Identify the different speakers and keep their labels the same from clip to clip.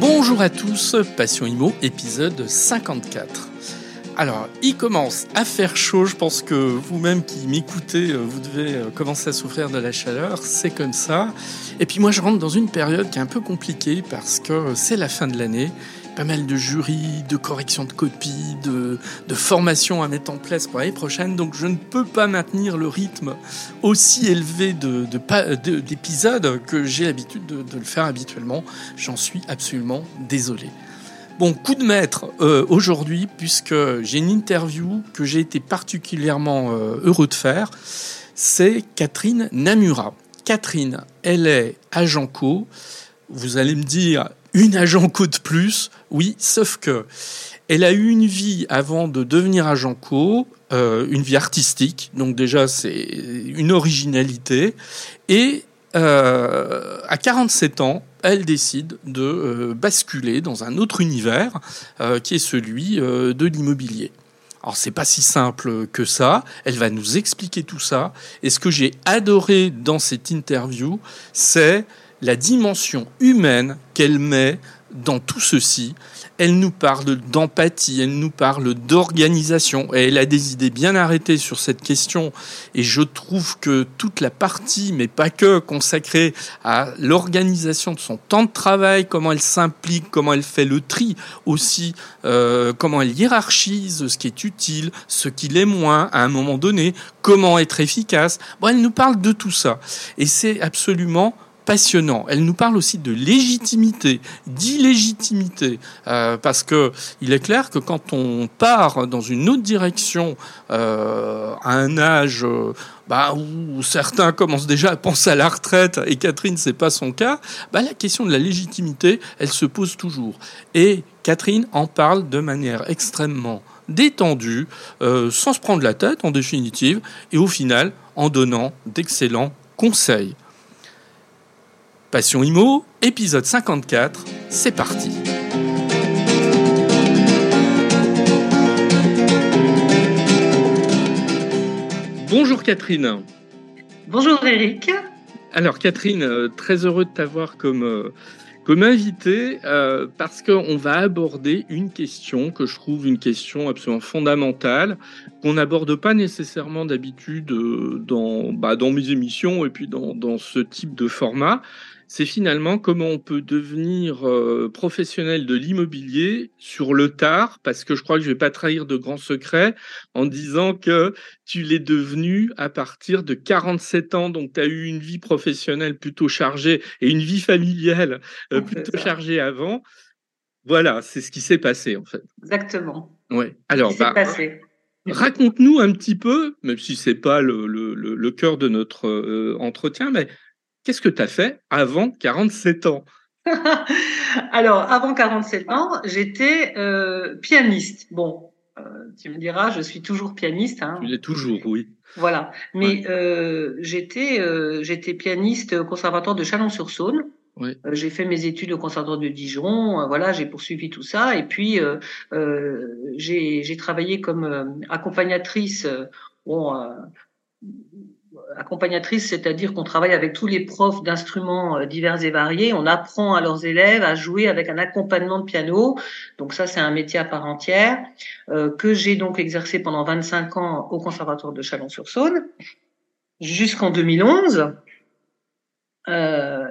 Speaker 1: Bonjour à tous, Passion Imo, épisode 54. Alors, il commence à faire chaud, je pense que vous-même qui m'écoutez, euh, vous devez euh, commencer à souffrir de la chaleur, c'est comme ça. Et puis moi, je rentre dans une période qui est un peu compliquée parce que c'est la fin de l'année, pas mal de jurys, de corrections de copies, de, formations à mettre en place pour l'année prochaine, donc je ne peux pas maintenir le rythme aussi élevé de, de, d'épisodes que j'ai l'habitude de, de le faire habituellement. J'en suis absolument désolé. Bon, coup de maître euh, aujourd'hui, puisque j'ai une interview que j'ai été particulièrement euh, heureux de faire. C'est Catherine Namura. Catherine, elle est agent co. Vous allez me dire, une agent co de plus? Oui, sauf que elle a eu une vie avant de devenir agent co, euh, une vie artistique. Donc déjà, c'est une originalité. Et à 47 ans, elle décide de euh, basculer dans un autre univers euh, qui est celui euh, de l'immobilier. Alors c'est pas si simple que ça. Elle va nous expliquer tout ça. Et ce que j'ai adoré dans cette interview, c'est la dimension humaine qu'elle met dans tout ceci elle nous parle d'empathie, elle nous parle d'organisation, et elle a des idées bien arrêtées sur cette question. Et je trouve que toute la partie, mais pas que, consacrée à l'organisation de son temps de travail, comment elle s'implique, comment elle fait le tri aussi, euh, comment elle hiérarchise ce qui est utile, ce qui l'est moins à un moment donné, comment être efficace. Bon, elle nous parle de tout ça. Et c'est absolument Elle nous parle aussi de légitimité, d'illégitimité, euh, parce que il est clair que quand on part dans une autre direction euh, à un âge euh, bah, où certains commencent déjà à penser à la retraite, et Catherine, c'est pas son cas, bah, la question de la légitimité, elle se pose toujours. Et Catherine en parle de manière extrêmement détendue, sans se prendre la tête en définitive, et au final en donnant d'excellents conseils. Passion Imo, épisode 54, c'est parti. Bonjour Catherine.
Speaker 2: Bonjour Eric.
Speaker 1: Alors Catherine, euh, très heureux de t'avoir comme, euh, comme invité euh, parce qu'on va aborder une question que je trouve une question absolument fondamentale qu'on n'aborde pas nécessairement d'habitude dans, bah, dans mes émissions et puis dans, dans ce type de format c'est finalement comment on peut devenir euh, professionnel de l'immobilier sur le tard, parce que je crois que je vais pas trahir de grands secrets en disant que tu l'es devenu à partir de 47 ans, donc tu as eu une vie professionnelle plutôt chargée et une vie familiale euh, plutôt chargée avant. Voilà, c'est ce qui s'est passé en fait.
Speaker 2: Exactement.
Speaker 1: Ouais. Alors, bah, raconte-nous un petit peu, même si c'est pas le, le, le, cœur de notre euh, entretien, mais Qu'est-ce que tu as fait avant 47 ans?
Speaker 2: Alors, avant 47 ans, j'étais euh, pianiste. Bon, euh, tu me diras, je suis toujours pianiste. Hein.
Speaker 1: Tu l'es toujours, oui.
Speaker 2: Voilà. Mais euh, j'étais j'étais pianiste au conservatoire de Chalon-sur-Saône.
Speaker 1: Oui.
Speaker 2: J'ai fait mes études au conservatoire de Dijon. Voilà, j'ai poursuivi tout ça. Et puis, j'ai travaillé comme accompagnatrice. bon, accompagnatrice, c'est-à-dire qu'on travaille avec tous les profs d'instruments euh, divers et variés. On apprend à leurs élèves à jouer avec un accompagnement de piano. Donc ça, c'est un métier à part entière euh, que j'ai donc exercé pendant 25 ans au Conservatoire de Chalon-sur-Saône jusqu'en 2011. Euh,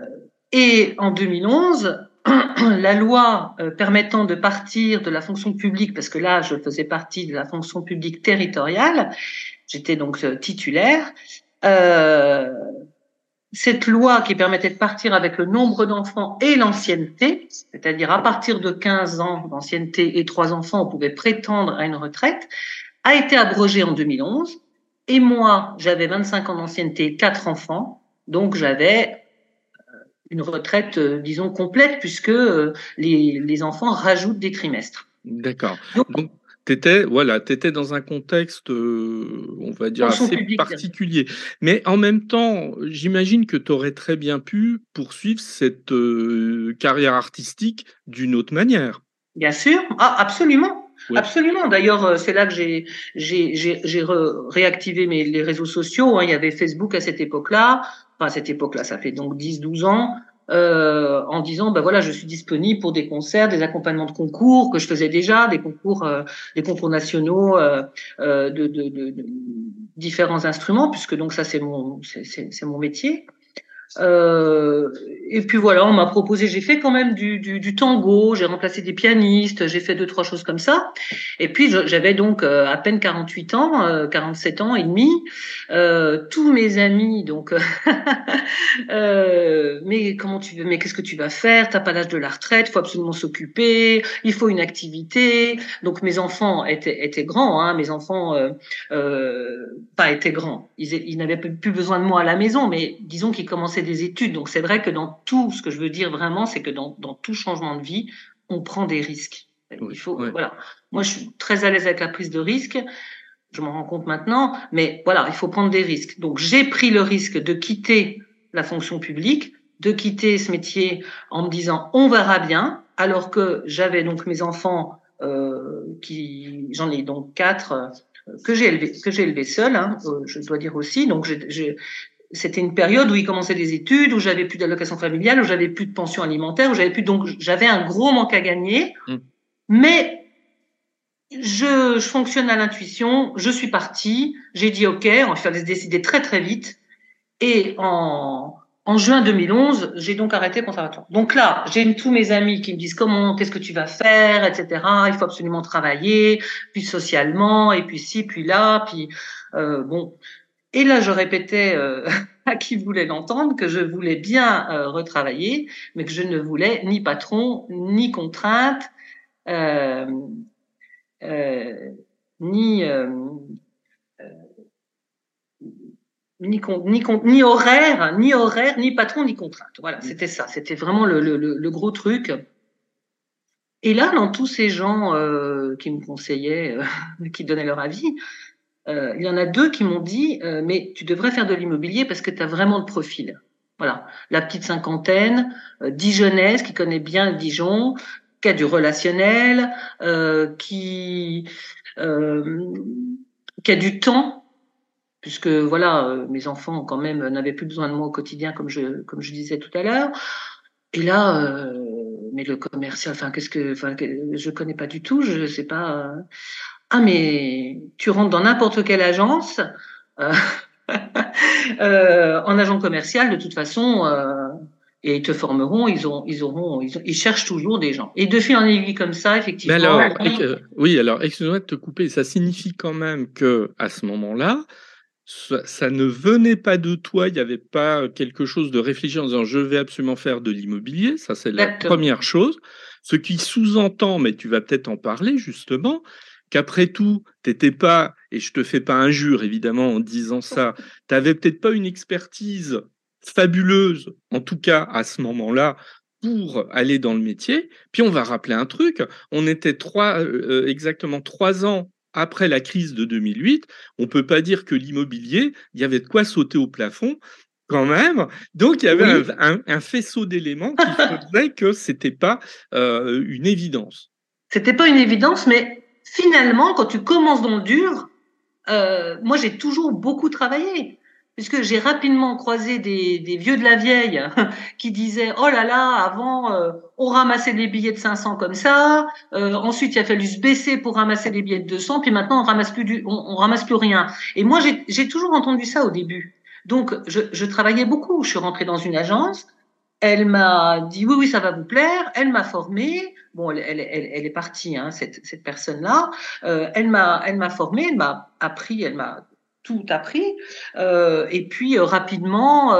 Speaker 2: et en 2011, la loi euh, permettant de partir de la fonction publique, parce que là, je faisais partie de la fonction publique territoriale, j'étais donc titulaire, euh, cette loi qui permettait de partir avec le nombre d'enfants et l'ancienneté, c'est-à-dire à partir de 15 ans d'ancienneté et trois enfants, on pouvait prétendre à une retraite, a été abrogée en 2011. Et moi, j'avais 25 ans d'ancienneté et quatre enfants, donc j'avais euh, une retraite, euh, disons, complète, puisque les, les enfants rajoutent des trimestres.
Speaker 1: D'accord. Donc, T'étais, voilà, étais dans un contexte, on va dire, assez particulier. Mais en même temps, j'imagine que tu aurais très bien pu poursuivre cette carrière artistique d'une autre manière.
Speaker 2: Bien sûr, ah, absolument. Absolument. D'ailleurs, c'est là que j'ai j'ai réactivé mes les réseaux sociaux. Hein. Il y avait Facebook à cette époque-là. Enfin, à cette époque-là, ça fait donc 10-12 ans euh, en disant ben voilà je suis disponible pour des concerts, des accompagnements de concours que je faisais déjà, des concours, euh, des concours nationaux euh, de, de, différents instruments puisque donc ça c'est mon c'est mon métier. Euh, et puis voilà, on m'a proposé, j'ai fait quand même du, du, du tango, j'ai remplacé des pianistes, j'ai fait deux trois choses comme ça. Et puis j'avais donc euh, à peine 48 ans, euh, 47 ans et demi. Euh, tous mes amis, donc, euh, mais comment tu veux, mais qu'est-ce que tu vas faire? T'as pas l'âge de la retraite, faut absolument s'occuper, il faut une activité. Donc mes enfants étaient, étaient grands, hein, mes enfants pas étaient grands, ils, ils n'avaient plus besoin de moi à la maison, mais disons qu'ils commençaient des études. Donc c'est vrai que dans tout, ce que je veux dire vraiment, c'est que dans, dans, tout changement de vie, on prend des risques. Il faut, voilà. Moi, je suis très à l'aise avec la prise de risque. Je m'en rends compte maintenant, mais voilà, il faut prendre des risques. Donc j'ai pris le risque de quitter la fonction publique, de quitter ce métier en me disant on verra bien, alors que j'avais donc mes enfants euh, qui, j'en ai donc quatre euh, que j'ai élevé que j'ai élevé seul, hein, euh, je dois dire aussi. Donc j'ai c'était une période où il commençait des études, où j'avais plus d'allocation familiale, où j'avais plus de pension alimentaire, où j'avais plus donc j'avais un gros manque à gagner. Mm. Mais je, je, fonctionne à l'intuition. Je suis partie. J'ai dit OK, on va faire décider très très vite. Et en, en juin 2011, j'ai donc arrêté le conservatoire. Donc là, j'ai tous mes amis qui me disent comment, qu'est-ce que tu vas faire, etc. Il faut absolument travailler, puis socialement, et puis ci, puis là, puis euh, bon. Et là, je répétais euh, à qui voulait l'entendre que je voulais bien euh, retravailler, mais que je ne voulais ni patron, ni contrainte, euh, euh ni, ni, ni, ni, horaire, ni horaire, ni patron, ni contrainte. Voilà, c'était ça. C'était vraiment le, le, le, gros truc. Et là, dans tous ces gens qui me conseillaient, qui donnaient leur avis, euh, il y en a deux qui m'ont dit euh, mais tu devrais faire de l'immobilier parce que tu as vraiment le profil. Voilà, la petite cinquantaine, euh, dijonnaise qui connaît bien Dijon, qui a du relationnel, euh, qui qui a du temps puisque voilà mes enfants quand même n'avaient plus besoin de moi au quotidien comme je comme je disais tout à l'heure. Et là, mais le commercial, enfin qu'est-ce que, enfin je connais pas du tout, je sais pas. Ah, mais tu rentres dans n'importe quelle agence, euh, euh, en agent commercial, de toute façon, euh, et ils te formeront, ils, ont, ils auront, ils, cherchent toujours des gens. Et de fil en aiguille comme ça, effectivement.
Speaker 1: alors, oui, alors, excuse-moi de te couper, ça signifie quand même que à ce moment-là, ça, ne venait pas de toi, il n'y avait pas quelque chose de réfléchi en disant je vais absolument faire de l'immobilier, ça c'est la première chose. Ce qui sous-entend, mais tu vas peut-être en parler justement, qu'après tout, t'étais pas, et je te fais pas injure évidemment en disant ça, t'avais peut-être pas une expertise fabuleuse, en tout cas à ce moment-là, pour aller dans le métier. Puis on va rappeler un truc, on était trois, euh, euh, exactement trois ans après la crise de 2008. On peut pas dire que l'immobilier, il y avait de quoi sauter au plafond quand même. Donc il y avait un, faisceau d'éléments qui faisait que c'était pas euh, une évidence.
Speaker 2: C'était pas une évidence, mais finalement, quand tu commences dans le dur, euh, moi j'ai toujours beaucoup travaillé, puisque j'ai rapidement croisé des, des, vieux de la vieille qui disaient oh là là, avant euh, on ramassait des billets de 500 comme ça, euh, ensuite il a fallu se baisser pour ramasser des billets de 200, puis maintenant on ramasse plus du, on, ramasse plus rien. Et moi j'ai toujours entendu ça au début. Donc je, je travaillais beaucoup. Je suis rentrée dans une agence. Elle m'a dit oui oui ça va vous plaire. Elle m'a formée. Bon, elle, est partie, hein, cette, personne-là. Euh, elle m'a, elle formée, elle m'a appris, elle m'a tout appris. Euh, et puis euh, rapidement,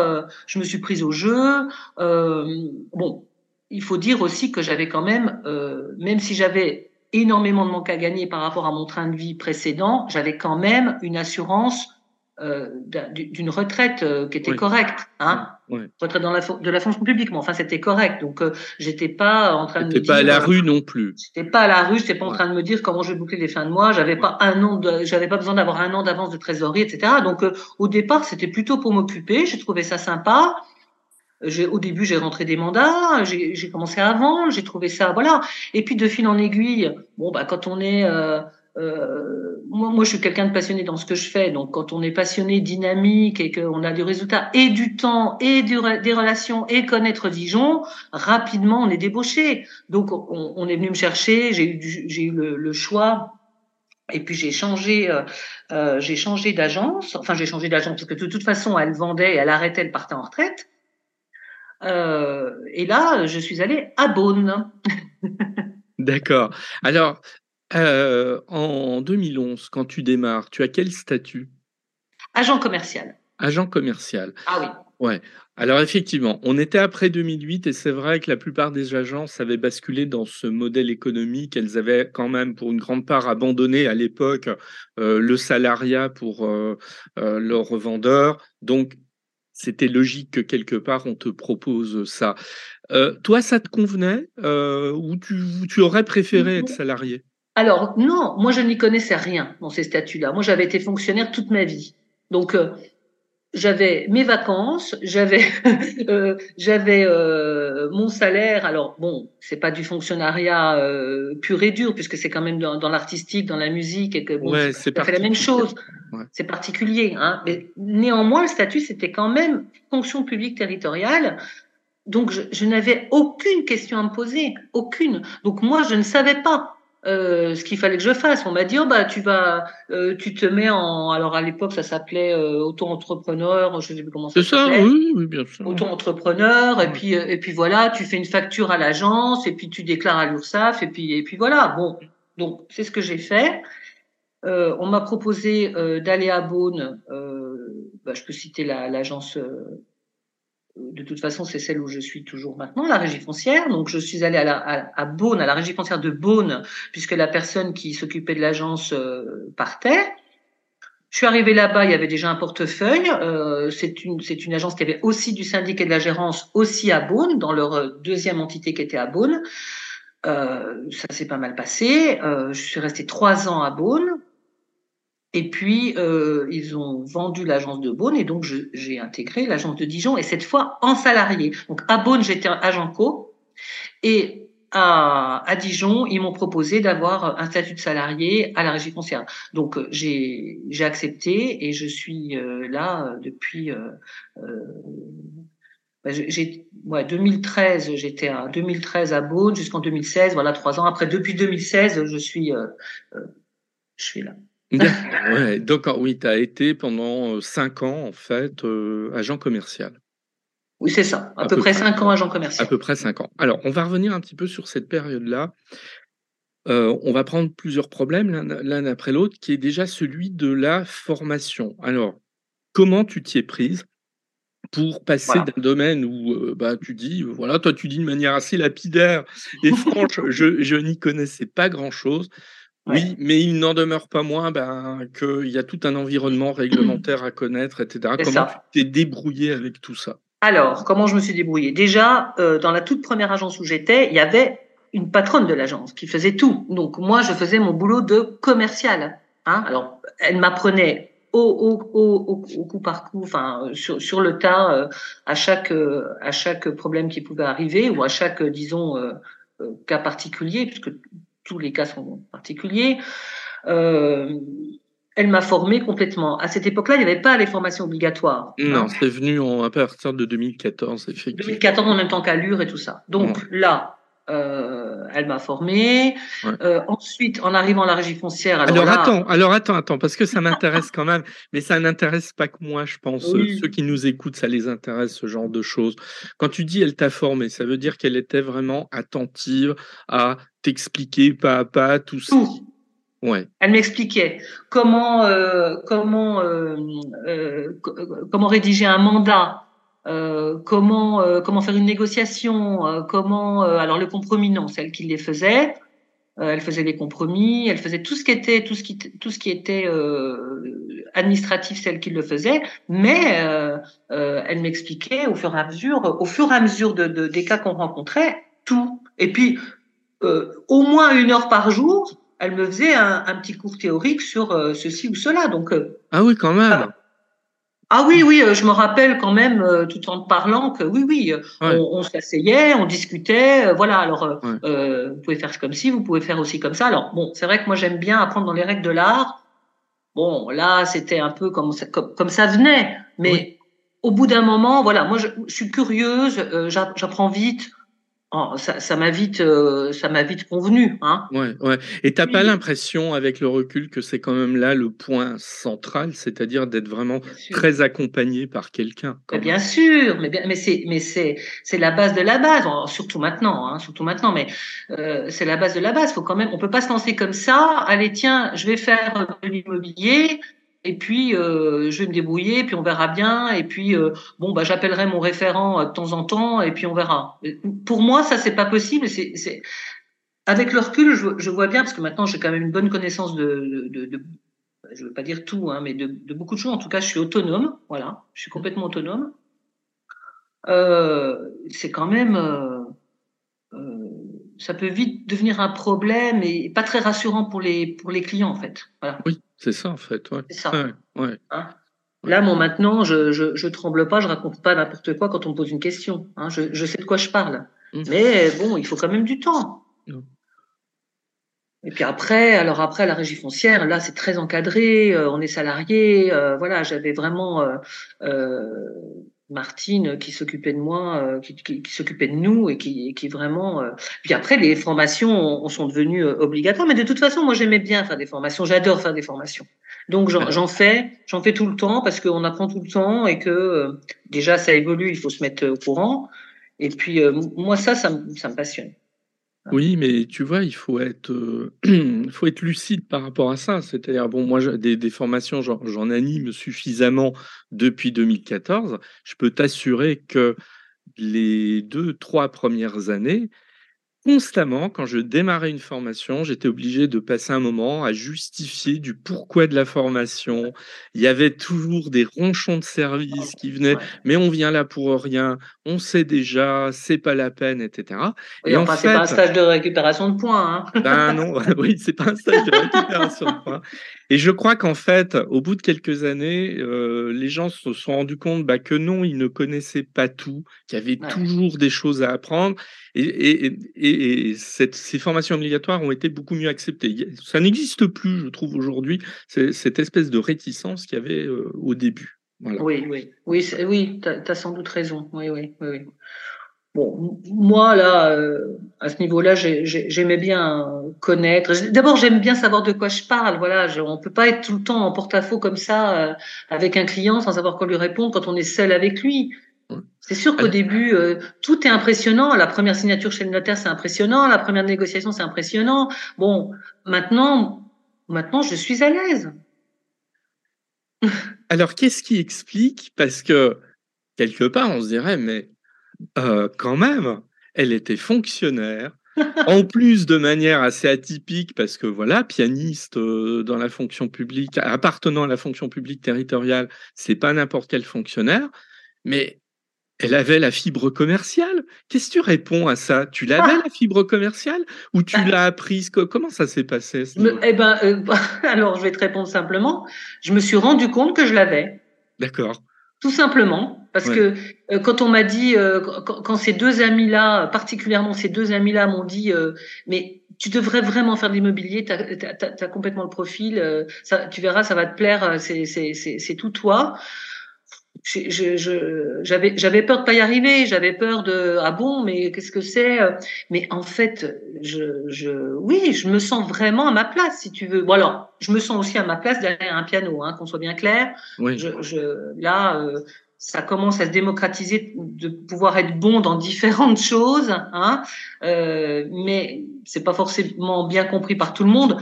Speaker 2: je me suis prise au jeu. Bon, il faut dire aussi que j'avais quand même, même si j'avais énormément de manque à gagner par rapport à mon train de vie précédent, j'avais quand même une assurance euh, d'une retraite euh, qui était correcte, hein, retraite dans la, de la fonction publique, mais enfin c'était correct. Donc euh, j'étais pas en train de me
Speaker 1: pas à la rue non plus.
Speaker 2: J'étais pas à la rue, j'étais pas en train de me dire comment je vais boucler les fins de mois. J'avais pas un an, j'avais pas besoin d'avoir un an d'avance de trésorerie, etc. Donc au départ c'était plutôt pour m'occuper. J'ai trouvé ça sympa. Au début, j'ai rentré des mandats, j'ai commencé à vendre, j'ai trouvé ça, voilà. Et puis de fil en aiguille, bon bah quand on est euh, moi, moi, je suis quelqu'un de passionné dans ce que je fais. Donc, quand on est passionné, dynamique et qu'on a du résultat et du temps et des relations et connaître Dijon, rapidement, on est débauché. Donc, on, est venu me chercher. J'ai eu, eu le, le, choix. Et puis j'ai changé, euh, euh, j'ai changé d'agence. Enfin, j'ai changé d'agence parce que de toute façon, elle vendait, elle arrêtait, elle partait en retraite. Euh, et là, je suis allée à Beaune.
Speaker 1: D'accord. Alors, euh, en 2011, quand tu démarres, tu as quel statut?
Speaker 2: Agent commercial.
Speaker 1: Agent commercial.
Speaker 2: Ah oui.
Speaker 1: Ouais. Alors effectivement, on était après 2008 et c'est vrai que la plupart des agences avaient basculé dans ce modèle économique. Elles avaient quand même, pour une grande part, abandonné à l'époque euh, le salariat pour euh, leurs revendeurs. Donc c'était logique que quelque part on te propose ça. toi, ça te convenait? Ou tu, tu, aurais préféré être salarié?
Speaker 2: Alors non, moi je n'y connaissais rien dans ces statuts-là. Moi j'avais été fonctionnaire toute ma vie. Donc euh, j'avais mes vacances, j'avais euh, j'avais euh, mon salaire. Alors bon, c'est pas du fonctionnariat pur et dur puisque c'est quand même dans, l'artistique, dans la musique et que bon, c'est fait la même chose. C'est particulier, hein. Mais néanmoins le statut c'était quand même fonction publique territoriale. Donc je, je n'avais aucune question à me poser, aucune. Donc moi je ne savais pas euh, ce qu'il fallait que je fasse. On m'a dit, oh, bah, tu vas, euh, tu te mets en, alors à l'époque, ça s'appelait euh, auto-entrepreneur, je sais plus comment ça s'appelait.
Speaker 1: C'est ça, oui, oui, bien sûr.
Speaker 2: Auto-entrepreneur, et puis, et puis voilà, tu fais une facture à l'agence, et puis tu déclares à l'URSSAF, et puis, et puis voilà. Bon, donc, c'est ce que j'ai fait. on m'a proposé d'aller à Beaune, bah, je peux citer l'agence de toute façon, c'est celle où je suis toujours maintenant, la régie foncière. Donc, je suis allée à, la, à, Beaune, à la régie foncière de Beaune, puisque la personne qui s'occupait de l'agence euh, partait. Je suis arrivée là-bas, il y avait déjà un portefeuille. Euh, c'est une, c'est une agence qui avait aussi du syndic et de la gérance aussi à Beaune, dans leur euh, deuxième entité qui était à Beaune. Euh, ça s'est pas mal passé. Euh, je suis restée trois ans à Beaune. Et puis, euh, ils ont vendu l'agence de Beaune et donc j'ai intégré l'agence de Dijon et cette fois en salarié. Donc à Beaune, j'étais agent co et à, à Dijon, ils m'ont proposé d'avoir un statut de salarié à la régie foncière. Donc euh, j'ai accepté et je suis euh, là depuis euh, bah, j'ai ouais, 2013 j'étais à 2013 à Beaune jusqu'en 2016 voilà trois ans après depuis 2016 je suis je suis là
Speaker 1: ouais, donc oui, tu as été pendant cinq ans, en fait, agent commercial.
Speaker 2: Oui, c'est ça, à, peu, près cinq ans agent commercial.
Speaker 1: À peu près cinq ans. Alors, on va revenir un petit peu sur cette période-là. on va prendre plusieurs problèmes l'un après l'autre, qui est déjà celui de la formation. Alors, comment tu t'y es prise pour passer d'un domaine où bah, tu dis, voilà, toi tu dis de manière assez lapidaire et franche, je, je n'y connaissais pas grand-chose, oui, mais il n'en demeure pas moins ben, qu'il y a tout un environnement réglementaire à connaître, etc. comment tu t'es débrouillé avec tout ça?
Speaker 2: Alors, comment je me suis débrouillé Déjà, euh, dans la toute première agence où j'étais, il y avait une patronne de l'agence qui faisait tout. Donc moi, je faisais mon boulot de commercial. Hein Alors, elle m'apprenait au, au, au, au, coup par coup, enfin sur, sur le tas, euh, à chaque euh, à chaque problème qui pouvait arriver ou à chaque disons cas particulier, puisque tous les cas sont particuliers. Euh, elle m'a formé complètement. À cette époque-là, il n'y avait pas les formations obligatoires.
Speaker 1: Non, hein. c'est venu en, à partir de 2014, effectivement.
Speaker 2: 2014 en même temps qu'Allure et tout ça. Donc là, euh, elle m'a formé. Euh, ensuite, en arrivant à la régie foncière.
Speaker 1: Alors, attends, alors attends, attends, parce que ça m'intéresse quand même, mais ça n'intéresse pas que moi, je pense. Ceux qui nous écoutent, ça les intéresse ce genre de choses. Quand tu dis elle t'a formé, ça veut dire qu'elle était vraiment attentive à t'expliquer pas à pas tout ça. Ouais.
Speaker 2: Elle m'expliquait comment euh, comment comment rédiger un mandat, euh, comment euh, comment faire une négociation, euh, comment alors le compromis non, celle qui les faisait. elle faisait les compromis, elle faisait tout ce qui était tout ce qui tout ce qui était euh, administratif, celle qui le faisait, mais euh, euh, elle m'expliquait au fur et à mesure, au fur et à mesure de, de des cas qu'on rencontrait, tout. Et puis au moins une heure par jour, elle me faisait un, un petit cours théorique sur ceci ou cela. Donc
Speaker 1: ah oui, quand même.
Speaker 2: Ah oui, oui, euh, je me rappelle quand même, euh, tout en parlant, que oui, oui, euh, on, s'asseyait, on discutait, voilà. Alors, vous pouvez faire comme ci, vous pouvez faire aussi comme ça. Alors, bon, c'est vrai que moi j'aime bien apprendre dans les règles de l'art. Bon, là, c'était un peu comme, comme, comme ça venait, mais au bout d'un moment, voilà, moi je, je suis curieuse, j'apprends vite. Oh, ça m'a vite, euh, ça m'a vite convenu. Hein.
Speaker 1: Ouais, ouais. Et t'as pas l'impression, avec le recul, que c'est quand même là le point central, c'est-à-dire d'être vraiment très accompagné par quelqu'un.
Speaker 2: Bien sûr, mais bien, mais c'est, mais c'est, c'est la base de la base, surtout maintenant, hein, surtout maintenant. Mais euh, c'est la base de la base. Faut quand même, on peut pas se lancer comme ça. Allez, tiens, je vais faire de l'immobilier et puis euh, je vais me débrouiller, puis on verra bien, et puis euh, bon bah j'appellerai mon référent euh, de temps en temps, et puis on verra. Pour moi, ça c'est pas possible. C'est avec le recul, je, vois bien parce que maintenant j'ai quand même une bonne connaissance de, de, de, je veux pas dire tout, hein, mais de, de, beaucoup de choses. En tout cas, je suis autonome. Voilà, je suis complètement autonome. Euh, c'est quand même, euh, euh, ça peut vite devenir un problème et pas très rassurant pour les pour les clients en fait. Voilà.
Speaker 1: Oui. C'est ça, en fait. Ouais.
Speaker 2: C'est ça. Ouais, hein? Là, bon, maintenant, je, je, je, tremble pas, je raconte pas n'importe quoi quand on me pose une question. Hein. Je, je, sais de quoi je parle. Mmh. Mais bon, il faut quand même du temps. Mmh. Et puis après, alors après la régie foncière, là c'est très encadré, euh, on est salarié, euh, voilà, j'avais vraiment euh Martine qui s'occupait de moi, euh, qui, s'occupait de nous et qui, qui vraiment. Euh, puis après, les formations sont devenues euh, obligatoires, mais de toute façon, moi j'aimais bien faire des formations. J'adore faire des formations. Donc j'en fais, j'en fais tout le temps parce qu'on apprend tout le temps et que déjà ça évolue, il faut se mettre au courant. Et puis moi ça, ça, ça me passionne.
Speaker 1: Oui, mais tu vois, il faut être, euh, faut être lucide par rapport à ça. C'est-à-dire, bon, moi, des, des formations, j'en anime suffisamment depuis 2014. Je peux t'assurer que les deux, trois premières années, constamment, quand je démarrais une formation, j'étais obligé de passer un moment à justifier du pourquoi de la formation. Il y avait toujours des ronchons de service qui venaient, mais on vient là pour rien, on sait déjà, c'est pas la peine, etc.
Speaker 2: et en fait, c'est pas un stage de récupération de points.
Speaker 1: Hein. Ben non, oui, c'est pas un stage de récupération de points. Et je crois qu'en fait, au bout de quelques années, euh, les gens se sont rendus compte bah, que non, ils ne connaissaient pas tout, qu'il y avait toujours des choses à apprendre. Et, et, et, et cette, ces formations obligatoires ont été beaucoup mieux acceptées. Ça n'existe plus, je trouve, aujourd'hui, cette espèce de réticence qu'il y avait euh, au début.
Speaker 2: Voilà. Oui, oui, oui, oui tu as, sans doute raison. Oui, oui, oui. oui. Bon, moi là, euh, à ce niveau-là, j'aimais bien connaître. D'abord, j'aime bien savoir de quoi je parle. Voilà, je, on peut pas être tout le temps en porte-à-faux comme ça euh, avec un client sans savoir quoi lui répondre quand on est seul avec lui. C'est sûr qu'au début, euh, tout est impressionnant. La première signature chez le notaire, c'est impressionnant. La première négociation, c'est impressionnant. Bon, maintenant, maintenant, je suis à l'aise.
Speaker 1: Alors, qu'est-ce qui explique? Parce que quelque part, on se dirait, mais euh, quand même, elle était fonctionnaire. en plus de manière assez atypique, parce que voilà, pianiste euh, dans la fonction publique, appartenant à la fonction publique territoriale, c'est pas n'importe quel fonctionnaire, mais elle avait la fibre commerciale. Qu'est-ce que tu réponds à ça? Tu l'avais ah. la fibre commerciale? Ou tu bah. l'as apprise? Comment ça s'est passé
Speaker 2: Eh ben, euh, alors je vais te répondre simplement. Je me suis rendu compte que je l'avais.
Speaker 1: D'accord.
Speaker 2: Tout simplement, parce que euh, quand on m'a dit, euh, quand, ces deux amis-là, particulièrement ces deux amis-là, m'ont dit, euh, mais tu devrais vraiment faire de l'immobilier, tu as, complètement le profil, ça, tu verras, ça va te plaire, c'est tout toi j'avais j'avais peur de pas y arriver j'avais peur de ah bon mais qu'est-ce que c'est mais en fait je, je oui je me sens vraiment à ma place si tu veux. Bon alors je me sens aussi à ma place derrière un piano hein, qu'on soit bien clair. Oui. je, je là euh, ça commence à se démocratiser de pouvoir être bon dans différentes choses hein euh, mais c'est pas forcément bien compris par tout le monde.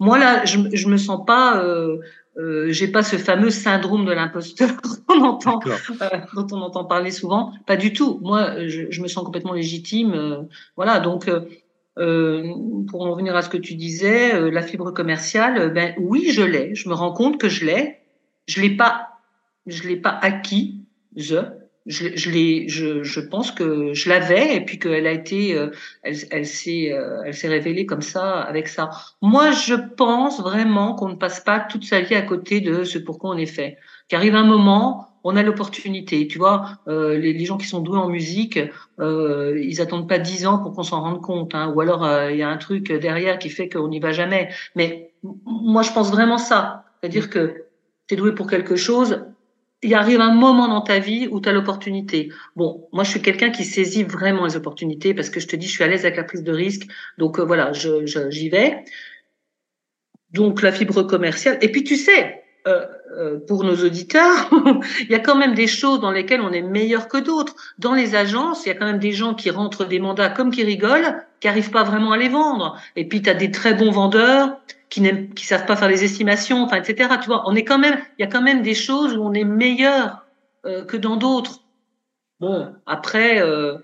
Speaker 2: Moi là je je me sens pas euh, euh, j'ai pas ce fameux syndrome de l'imposteur qu'on entend, euh, dont on entend parler souvent. Pas du tout. Moi, je, je me sens complètement légitime. Euh, voilà. Donc, euh, pour en revenir à ce que tu disais, euh, la fibre commerciale, ben oui, je l'ai. Je me rends compte que je l'ai. Je l'ai pas, je l'ai pas acquis. Je, je, je l'ai, je, je pense que je l'avais et puis qu'elle a été, euh, elle, s'est, euh, elle s'est révélée comme ça avec ça. Moi, je pense vraiment qu'on ne passe pas toute sa vie à côté de ce pourquoi on est fait. Qu'arrive un moment on a l'opportunité. Tu vois, euh, les, les, gens qui sont doués en musique, euh, ils attendent pas dix ans pour qu'on s'en rende compte. Hein, ou alors euh, il y a un truc derrière qui fait qu'on n'y va jamais. Mais moi, je pense vraiment ça. C'est-à-dire que tu es doué pour quelque chose. Il arrive un moment dans ta vie où tu as l'opportunité. Bon, moi, je suis quelqu'un qui saisit vraiment les opportunités parce que je te dis, je suis à l'aise avec la prise de risque. Donc voilà, je, j'y vais. Donc la fibre commerciale. Et puis tu sais, euh, euh, pour nos auditeurs, il y a quand même des choses dans lesquelles on est meilleur que d'autres. Dans les agences, il y a quand même des gens qui rentrent des mandats comme qui rigolent, qui arrivent pas vraiment à les vendre. Et puis tu as des très bons vendeurs qui n'aiment, qui savent pas faire les estimations, enfin etc. Tu vois, on est quand même, il y a quand même des choses où on est meilleur euh, que dans d'autres. Bon, après. Euh,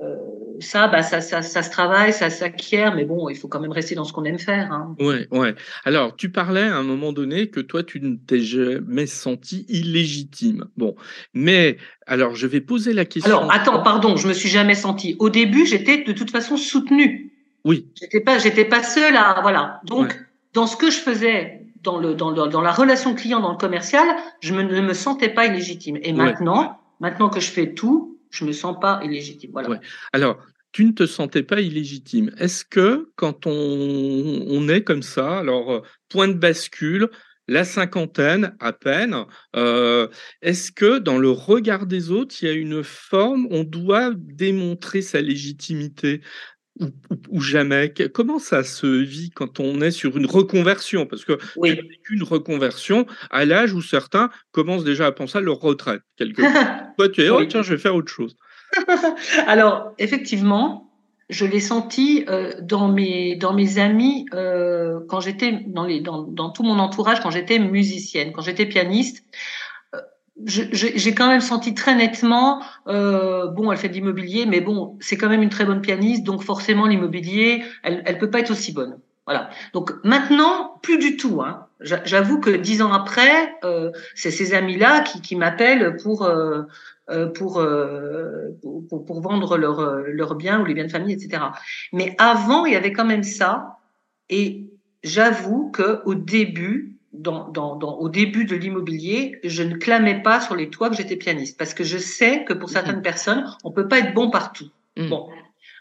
Speaker 2: euh, ça, bah, ça, ça, ça, se travaille, ça s'acquiert, mais bon, il faut quand même rester dans ce qu'on aime faire. Hein.
Speaker 1: Ouais, ouais. Alors, tu parlais à un moment donné que toi, tu ne t'es jamais senti illégitime. Bon, mais alors, je vais poser la question.
Speaker 2: Alors, attends, pardon, je me suis jamais senti. Au début, j'étais de toute façon soutenue.
Speaker 1: Oui.
Speaker 2: J'étais pas, j'étais pas seule à, voilà. Donc, ouais. Dans ce que je faisais, dans le, dans le, dans la relation client, dans le commercial, je me, ne me sentais pas illégitime. Et maintenant, ouais. maintenant que je fais tout, je me sens pas illégitime. Voilà.
Speaker 1: Ouais. Alors, tu ne te sentais pas illégitime. Est-ce que quand on, on, est comme ça, alors point de bascule, la cinquantaine à peine, euh, est-ce que dans le regard des autres, il y a une forme, on doit démontrer sa légitimité? Ou, ou, ou, jamais Comment ça se vit quand on est sur une reconversion? Parce que oui. tu vécu une reconversion à l'âge où certains commencent déjà à penser à leur retraite. Quelque Toi, tu es, oh, tiens, je vais faire autre chose.
Speaker 2: Alors, effectivement, je l'ai senti euh, dans mes dans mes amis euh, quand j'étais dans les dans, dans tout mon entourage quand j'étais musicienne, quand j'étais pianiste. Euh, j'ai quand même senti très nettement, euh, bon, elle fait de l'immobilier, mais bon, c'est quand même une très bonne pianiste, donc forcément l'immobilier, elle, elle peut pas être aussi bonne. Voilà. Donc maintenant, plus du tout. Hein. J'avoue que dix ans après, euh, c'est ces amis-là qui, qui m'appellent pour euh, pour, euh, pour, pour vendre leurs leur biens ou les biens de famille, etc. Mais avant, il y avait quand même ça. Et j'avoue que au début, dans, dans, dans, au début de l'immobilier, je ne clamais pas sur les toits que j'étais pianiste parce que je sais que pour certaines mmh. personnes, on peut pas être bon partout. Mmh. Bon,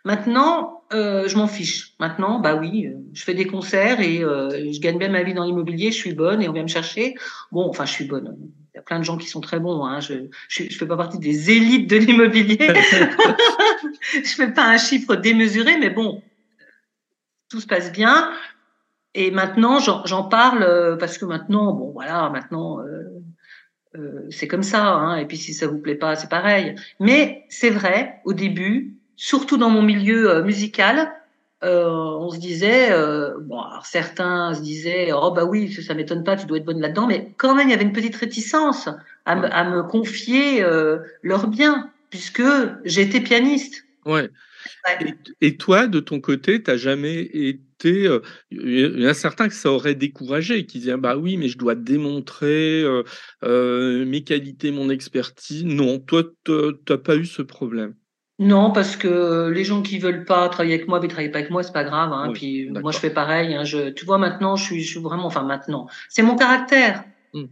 Speaker 2: Maintenant, euh, je m'en fiche. Maintenant, bah oui, je fais des concerts et euh, je gagne bien ma vie dans l'immobilier. Je suis bonne et on vient me chercher. Bon, enfin, je suis bonne. Il y a plein de gens qui sont très bons. Hein. Je, je, je fais pas partie des élites de l'immobilier. je fais pas un chiffre démesuré, mais bon, tout se passe bien. Et maintenant, j'en parle euh, parce que maintenant, bon, voilà, maintenant. Euh, euh, c'est comme ça, hein, et puis si ça vous plaît pas, c'est pareil. Mais c'est vrai, au début, surtout dans mon milieu euh, musical, euh, on se disait, euh, bon, alors certains se disaient, oh bah oui, ça m'étonne pas, tu dois être bonne là-dedans, mais quand même, il y avait une petite réticence à, me, à me confier euh, leurs biens, puisque j'étais pianiste.
Speaker 1: Ouais. ouais. Et, et, toi, de ton côté, t'as jamais euh, il y en a certains que ça aurait découragé, qui disaient, bah oui, mais je dois démontrer euh, mes qualités, mon expertise. Non, toi, t'as pas eu ce problème.
Speaker 2: Non, parce que les gens qui veulent pas travailler avec moi, ils travaillent pas avec moi, c'est pas grave. Hein. Oui, Puis moi, je fais pareil. Hein. Je, tu vois, maintenant, je suis, je suis vraiment, enfin maintenant, c'est mon caractère. Mm.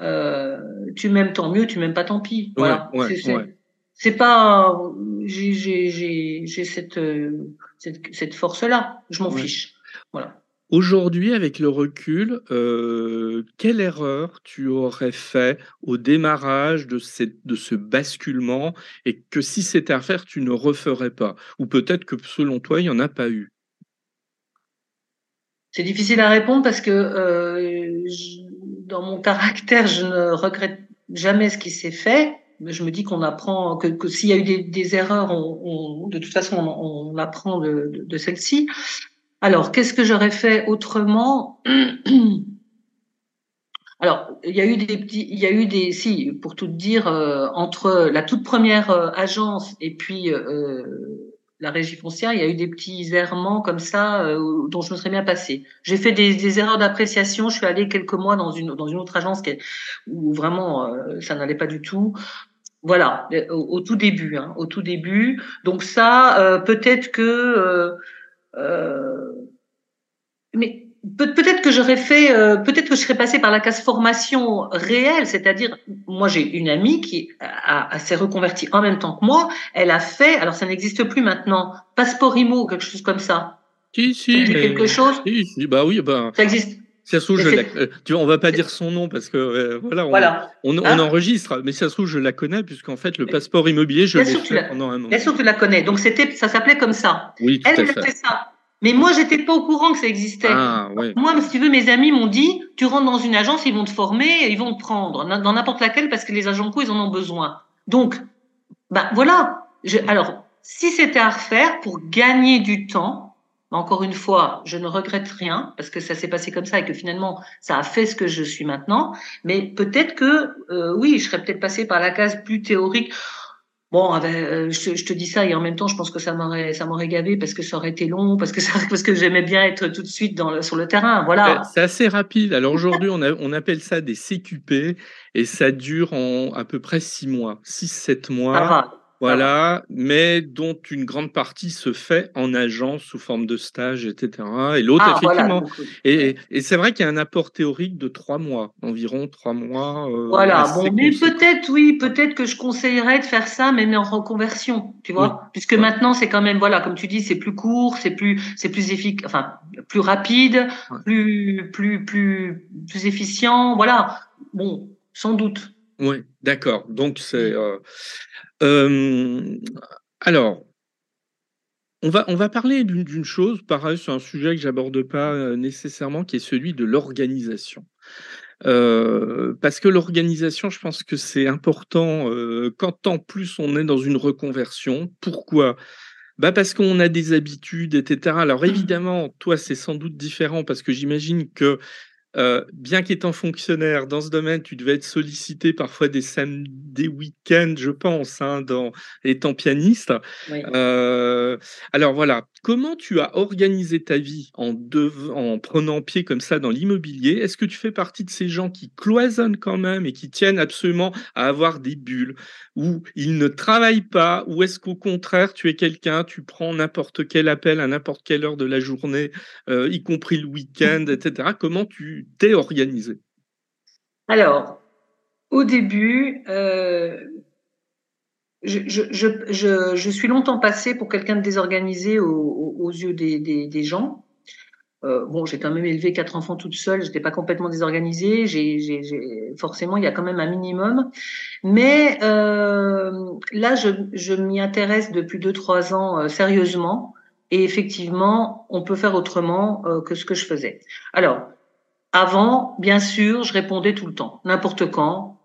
Speaker 2: Euh, tu m'aimes tant mieux, tu m'aimes pas tant pis. Voilà. Ouais, c'est ouais. Pas, j'ai cette, cette, cette force-là. Je m'en fiche. Voilà.
Speaker 1: Aujourd'hui, avec le recul, euh, quelle erreur tu aurais fait au démarrage de, cette, de ce basculement et que si c'était à faire, tu ne referais pas? Ou peut-être que selon toi, il n'y en a pas eu?
Speaker 2: C'est difficile à répondre parce que euh, je, dans mon caractère, je ne regrette jamais ce qui s'est fait. Je me dis qu'on apprend, que, s'il y a eu des, erreurs, on, on, de toute façon, on, on apprend de, de, de celles-ci. Alors, qu'est-ce que j'aurais fait autrement Alors, il y a eu des petits, il y a eu des, si, pour tout dire, euh, entre la toute première euh, agence et puis euh, la régie foncière, il y a eu des petits errements comme ça euh, dont je me serais bien passé. J'ai fait des, des erreurs d'appréciation. Je suis allée quelques mois dans une dans une autre agence qui où vraiment euh, ça n'allait pas du tout. Voilà, au, tout début, hein, au tout début. Donc ça, euh, peut-être que, mais peut-être que j'aurais fait, euh, peut-être que je serais passée par la case formation réelle, c'est-à-dire, moi j'ai une amie qui a, a, s'est reconvertie en même temps que moi. Elle a fait, alors ça n'existe plus maintenant, passeport IMO, quelque chose comme ça.
Speaker 1: Si, si.
Speaker 2: quelque chose?
Speaker 1: Si, si, bah oui, bah.
Speaker 2: Ça existe.
Speaker 1: Ça se trouve, je la... Euh, tu vois, on va pas dire son nom parce que euh, voilà, on, voilà. on, on ah. enregistre, mais ça se trouve, je la connais puisqu'en fait, le passeport immobilier, je l'ai fait pendant un moment.
Speaker 2: Bien sûr, tu la connais. Donc c'était, ça s'appelait comme ça.
Speaker 1: Oui, tout
Speaker 2: Elle,
Speaker 1: à
Speaker 2: elle a fait ça. Mais moi, j'étais pas au courant que ça existait.
Speaker 1: Ah, ouais.
Speaker 2: Moi, si tu veux, mes amis m'ont dit, tu rentres dans une agence, ils vont te former, ils vont te prendre dans n'importe laquelle parce que les agents co, ils en ont besoin. Donc, ben voilà. Je, alors, si c'était à refaire pour gagner du temps, encore une fois, je ne regrette rien parce que ça s'est passé comme ça et que finalement, ça a fait ce que je suis maintenant. Mais peut-être que, euh, oui, je serais peut-être passé par la case plus théorique. Bon, ah ben, euh, je, je, te dis ça et en même temps, je pense que ça m'aurait, ça m'aurait gavé parce que ça aurait été long, parce que ça, parce que j'aimais bien être tout de suite dans le, sur le terrain. Voilà.
Speaker 1: C'est assez rapide. Alors aujourd'hui, on, a, on appelle ça des CQP et ça dure en à peu près six mois, six, sept mois.
Speaker 2: Ah,
Speaker 1: voilà, mais dont une grande partie se fait en agence sous forme de stage, etc. Et l'autre,
Speaker 2: ah,
Speaker 1: effectivement.
Speaker 2: Voilà.
Speaker 1: Et, et c'est vrai qu'il y a un apport théorique de trois mois, environ trois mois. Euh,
Speaker 2: voilà, bon, mais peut-être, oui, peut-être que je conseillerais de faire ça, mais en reconversion, tu vois, oui. puisque ouais. maintenant c'est quand même, voilà, comme tu dis, c'est plus court, c'est plus, c'est plus efficace, enfin, plus rapide, ouais. plus, plus, plus, plus efficient, voilà. Bon, sans doute.
Speaker 1: Oui, d'accord. Euh, alors, on va, parler d'une chose, pareil, c'est un sujet que j'aborde pas euh, nécessairement, qui est celui de l'organisation. Euh, parce que l'organisation, je pense que c'est important quand en plus on est dans une reconversion. Pourquoi? Bah parce qu'on a des habitudes, etc. Alors évidemment, toi, c'est sans doute différent parce que j'imagine que euh, bien qu'étant fonctionnaire dans ce domaine, tu devais être sollicité parfois des samedis, des week-ends, je pense, hein, dans étant pianiste.
Speaker 2: Oui.
Speaker 1: Euh, alors voilà, comment tu as organisé ta vie en, dev... en prenant pied comme ça dans l'immobilier? Est-ce que tu fais partie de ces gens qui cloisonnent quand même et qui tiennent absolument à avoir des bulles? Où ils ne travaillent pas? Ou est-ce qu'au contraire, tu es quelqu'un, tu prends n'importe quel appel à n'importe quelle heure de la journée, euh, y compris le week-end, etc. Comment tu t'es organisé
Speaker 2: Alors, au début, euh, je, suis longtemps passée pour quelqu'un de désorganisé aux, yeux des, gens. Euh, bon, j'ai quand même élevé quatre enfants toute seule, j'étais pas complètement désorganisée. Forcément, il y a quand même un minimum. Mais euh, là, je, m'y intéresse depuis deux trois ans sérieusement. Et effectivement, on peut faire autrement que ce que je faisais. Alors, avant, bien sûr, je répondais tout le temps, n'importe quand.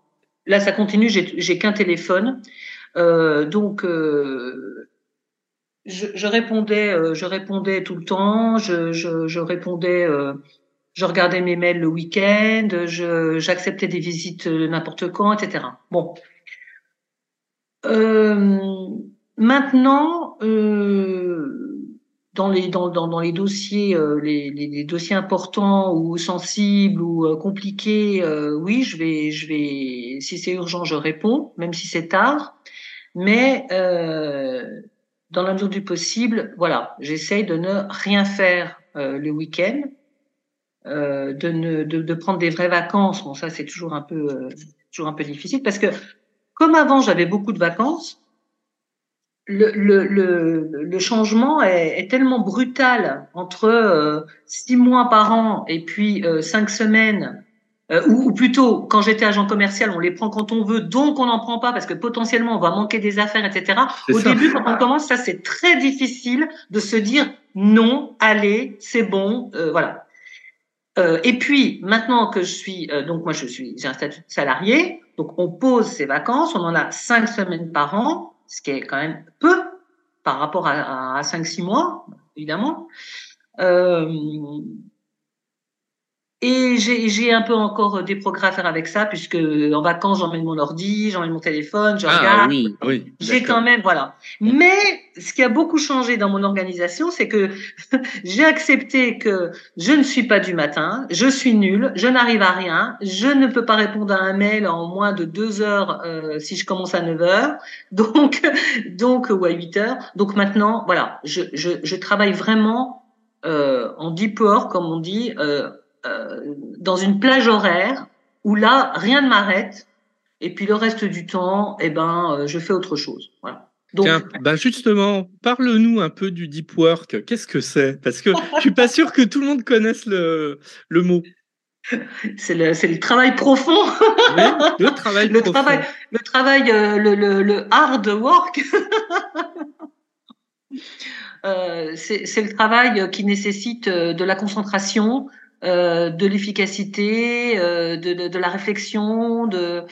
Speaker 2: Là, ça continue, j'ai qu'un téléphone. Euh, donc, euh, je, je, répondais, euh, je répondais tout le temps. Je, je, je répondais, euh, je regardais mes mails le week-end. J'acceptais des visites n'importe quand, etc. Bon. Euh, maintenant, dans les dans, dans, les dossiers euh, les, les, dossiers importants ou sensibles ou euh, compliqués euh, oui je vais je vais si c'est urgent je réponds même si c'est tard. Mais dans la mesure du possible voilà j'essaye de ne rien faire le week-end de ne de, prendre des vraies vacances. Bon ça c'est toujours un peu toujours un peu difficile parce que comme avant j'avais beaucoup de vacances le, le, le, le, changement est, est, tellement brutal entre euh, six mois par an et puis euh, cinq semaines, euh, ou, ou, plutôt quand j'étais agent commercial, on les prend quand on veut, donc on n'en prend pas parce que potentiellement on va manquer des affaires, etc. Au ça. début, quand on commence, ça c'est très difficile de se dire non, allez, c'est bon, euh, voilà. Euh, et puis maintenant que je suis, donc moi je suis, j'ai un statut de salarié, donc on pose ses vacances, on en a cinq semaines par an ce qui est quand même peu par rapport à, à 5-6 mois, évidemment. Euh, Et j'ai un peu encore des progrès à faire avec ça, puisque en vacances, j'emmène mon ordi, j'emmène mon téléphone, je ah, regarde.
Speaker 1: Oui, oui.
Speaker 2: J'ai quand même, voilà. Mais ce qui a beaucoup changé dans mon organisation, c'est que j'ai accepté que je ne suis pas du matin, je suis nulle, je n'arrive à rien, je ne peux pas répondre à un mail en moins de deux heures euh, si je commence à 9 heures, donc, donc ou à 8 heures. Donc maintenant, voilà, je, je, je travaille vraiment euh, en deep work, comme on dit. Euh, euh, dans une plage horaire où là, rien ne m'arrête. Et puis le reste du temps, eh ben, euh, je fais autre chose. Voilà.
Speaker 1: Donc, Tiens, bah justement, parle-nous un peu du deep work. Qu'est-ce que c'est? Parce que je suis pas sûr que tout le monde connaisse le, le mot.
Speaker 2: C'est le, le, travail profond.
Speaker 1: Oui, le travail
Speaker 2: le
Speaker 1: profond.
Speaker 2: Travail, le travail, euh, le, le, le, hard work. euh, c'est le travail qui nécessite de la concentration, euh, de l'efficacité, euh, de, de, de, la réflexion, de,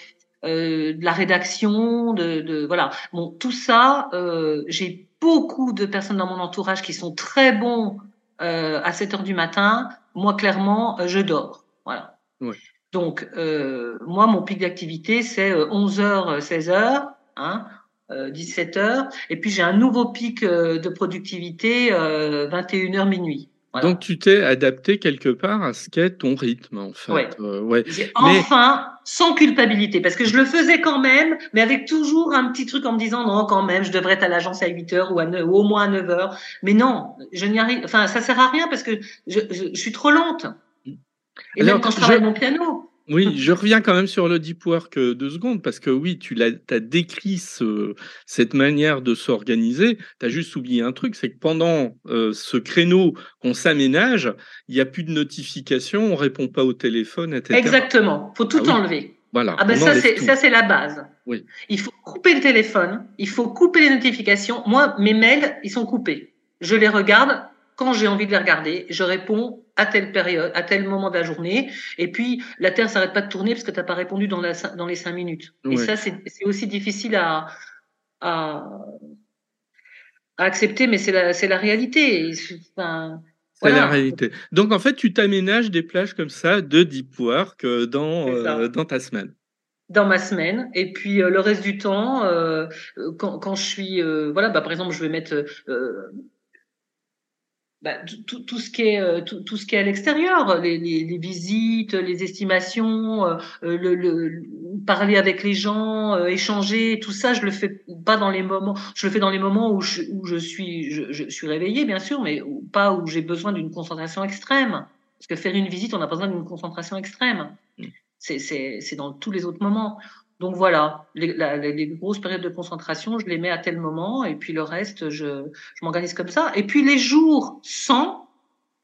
Speaker 2: euh, de la rédaction, de, de, voilà. Bon, tout ça, euh, j'ai beaucoup de personnes dans mon entourage qui sont très bons euh, à 7 heures du matin. Moi, clairement, je dors. Voilà.
Speaker 1: Oui.
Speaker 2: Donc, moi, mon pic d'activité, c'est 11 heures, 16 heures, hein, 17 heures. Et puis, j'ai un nouveau pic de productivité, 21 heures minuit.
Speaker 1: Donc tu t'es adapté quelque part à ce qu'est ton rythme en fait.
Speaker 2: Ouais. Euh, enfin, sans culpabilité, parce que je le faisais quand même, mais avec toujours un petit truc en me disant non quand même, je devrais être à l'agence à 8 heures ou, à ou au moins à 9 heures. Mais non, je n'y arrive. Enfin, ça sert à rien parce que je, je, suis trop lente. Et même quand je travaille mon piano.
Speaker 1: Oui, je reviens quand même sur le deep work euh, deux secondes, parce que oui, tu as, décrit ce, cette manière de s'organiser. Tu as juste oublié un truc, c'est que pendant euh, ce créneau qu'on s'aménage, il n'y a plus de notifications, on répond pas au téléphone, etc.
Speaker 2: Exactement, faut tout ah enlever.
Speaker 1: Voilà.
Speaker 2: Ah ben ça, c'est, ça, c'est la base.
Speaker 1: Oui.
Speaker 2: Il faut couper le téléphone, il faut couper les notifications. Moi, mes mails, ils sont coupés. Je les regarde quand j'ai envie de les regarder, je réponds à telle période, à tel moment de la journée. Et puis, la Terre s'arrête pas de tourner parce que tu n'as pas répondu dans, la, dans les cinq minutes. Et ça, c'est aussi difficile à, à, à accepter, mais c'est la, la réalité.
Speaker 1: Enfin, c'est la réalité. Donc, en fait, tu t'aménages des plages comme ça de deep work euh, dans, euh, dans ta semaine
Speaker 2: dans ma semaine et puis euh, le reste du temps euh, quand, quand je suis euh, voilà bah par exemple je vais mettre bah, tout, tout, ce qui est euh, tout, tout, ce qui est à l'extérieur, les, les, les, visites, les estimations, euh, le, le, parler avec les gens, euh, échanger, tout ça, je le fais pas dans les moments, je le fais dans les moments où je, où je suis je, je suis réveillée bien sûr, mais pas où j'ai besoin d'une concentration extrême. Parce que faire une visite, on a besoin d'une concentration extrême. C'est c'est dans tous les autres moments. Donc voilà, les, les, grosses périodes de concentration, je les mets à tel moment, et puis le reste, je, je m'organise comme ça. Et puis les jours sans,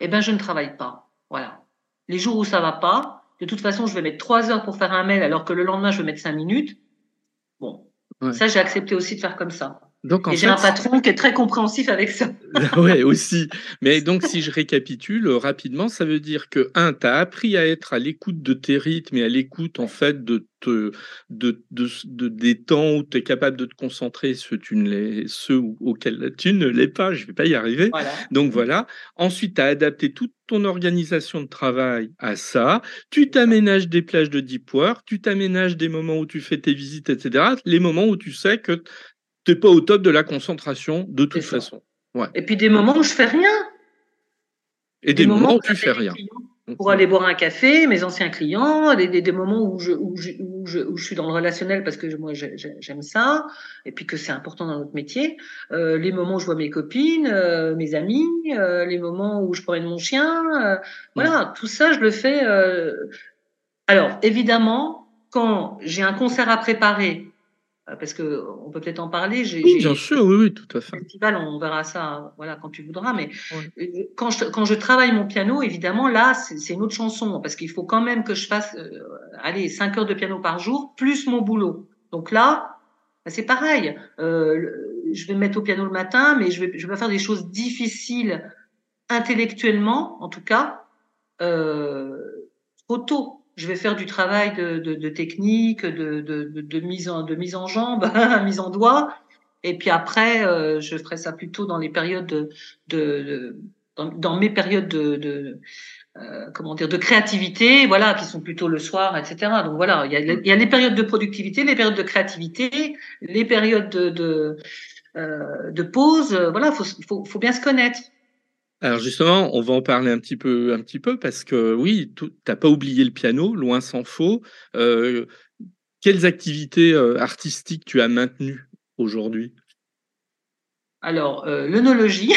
Speaker 2: eh ben je ne travaille pas. Voilà. Les jours où ça va pas, de toute façon, je vais mettre trois heures pour faire un mail, alors que le lendemain, je vais mettre cinq minutes. Bon, ça, j'ai accepté aussi de faire comme ça. Donc, en et j'ai un patron qui est très compréhensif avec ça.
Speaker 1: oui, aussi. Mais donc, si je récapitule rapidement, ça veut dire que, un, tu as appris à être à l'écoute de tes rythmes et à l'écoute, en fait, de, te, de, de, de, des temps où tu es capable de te concentrer, ceux, tu ne les, ceux auxquels tu ne l'es pas, je vais pas y arriver.
Speaker 2: Voilà.
Speaker 1: Donc, voilà. Ensuite, tu as adapté toute ton organisation de travail à ça. Tu t'aménages des plages de deep work, tu t'aménages des moments où tu fais tes visites, etc. Les moments où tu sais que t'es pas au top de la concentration de toute façon. Ouais.
Speaker 2: Et puis des moments où je fais rien.
Speaker 1: Et des, moments, où tu fais rien.
Speaker 2: Pour aller boire un café, mes anciens clients, des, des, moments où je, où, je, où, je, où je suis dans le relationnel parce que moi j'aime ça, et puis que c'est important dans notre métier. Euh, les moments où je vois mes copines, euh, mes amis, euh, les moments où je promène mon chien, euh, voilà, tout ça je le fais. Euh. Alors évidemment, quand j'ai un concert à préparer parce que on peut peut-être en parler.
Speaker 1: oui, bien sûr, oui, oui, tout à fait.
Speaker 2: Festival, on verra ça, voilà, quand tu voudras. Mais euh, quand, je, quand je travaille mon piano, évidemment, là, c'est une autre chanson, parce qu'il faut quand même que je fasse, euh, allez, 5 heures de piano par jour, plus mon boulot. Donc là, bah, c'est pareil. Euh, je vais me mettre au piano le matin, mais je vais, je vais faire des choses difficiles intellectuellement, en tout cas, euh, trop tôt je vais faire du travail de, de, de technique, de, de, mise en, de mise en jambe, mise en doigt. Et puis après, euh, je ferai ça plutôt dans les périodes de, dans, mes périodes de, euh, comment dire de créativité, voilà, qui sont plutôt le soir, etc. Donc voilà, il y a, y a les périodes de productivité, les périodes de créativité, les périodes de de, euh, de pause. Voilà, faut, faut bien se connaître.
Speaker 1: Alors justement, on va en parler un petit peu, un petit peu parce que oui, tu n'as pas oublié le piano, loin s'en faut. Euh, quelles activités euh, artistiques tu as maintenues aujourd'hui?
Speaker 2: Alors, euh, l'œnologie.